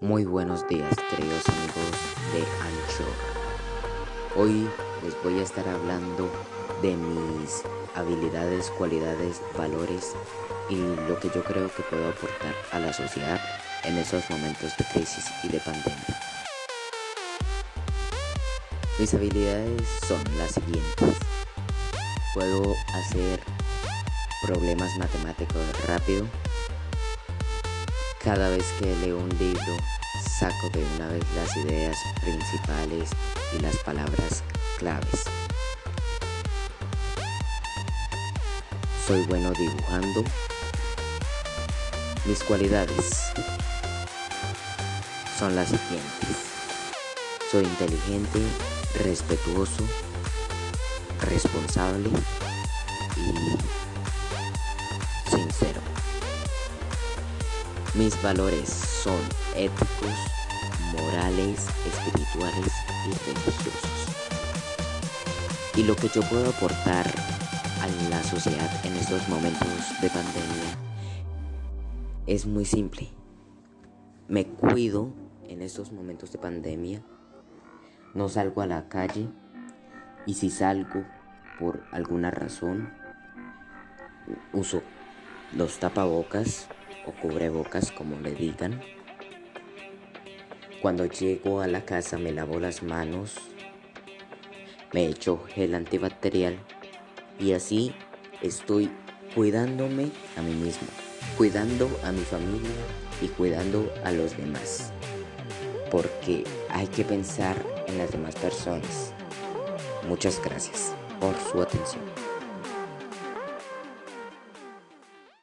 Muy buenos días, queridos amigos de Anchor. Hoy les voy a estar hablando de mis habilidades, cualidades, valores y lo que yo creo que puedo aportar a la sociedad en esos momentos de crisis y de pandemia. Mis habilidades son las siguientes. Puedo hacer problemas matemáticos rápido. Cada vez que leo un libro, saco de una vez las ideas principales y las palabras claves. Soy bueno dibujando. Mis cualidades son las siguientes. Soy inteligente, respetuoso, responsable y Mis valores son éticos, morales, espirituales y religiosos. Y lo que yo puedo aportar a la sociedad en estos momentos de pandemia es muy simple. Me cuido en estos momentos de pandemia. No salgo a la calle y si salgo por alguna razón uso los tapabocas o cubrebocas como le digan. Cuando llego a la casa me lavo las manos, me echo gel antibacterial y así estoy cuidándome a mí mismo, cuidando a mi familia y cuidando a los demás. Porque hay que pensar en las demás personas. Muchas gracias por su atención.